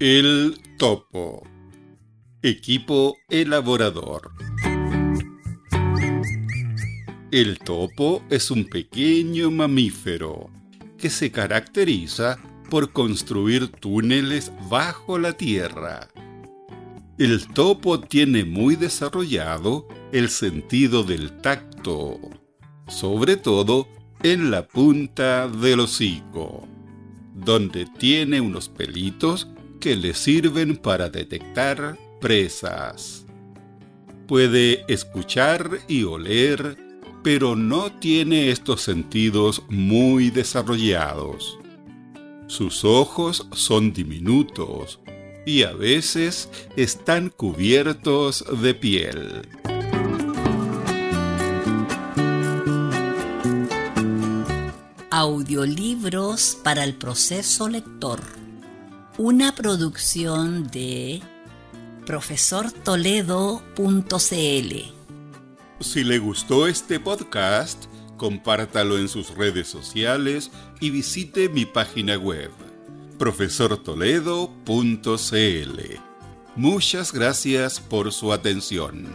El topo. Equipo elaborador. El topo es un pequeño mamífero que se caracteriza por construir túneles bajo la tierra. El topo tiene muy desarrollado el sentido del tacto, sobre todo en la punta del hocico, donde tiene unos pelitos que le sirven para detectar presas. Puede escuchar y oler pero no tiene estos sentidos muy desarrollados. Sus ojos son diminutos y a veces están cubiertos de piel. Audiolibros para el proceso lector. Una producción de profesortoledo.cl si le gustó este podcast, compártalo en sus redes sociales y visite mi página web, profesortoledo.cl. Muchas gracias por su atención.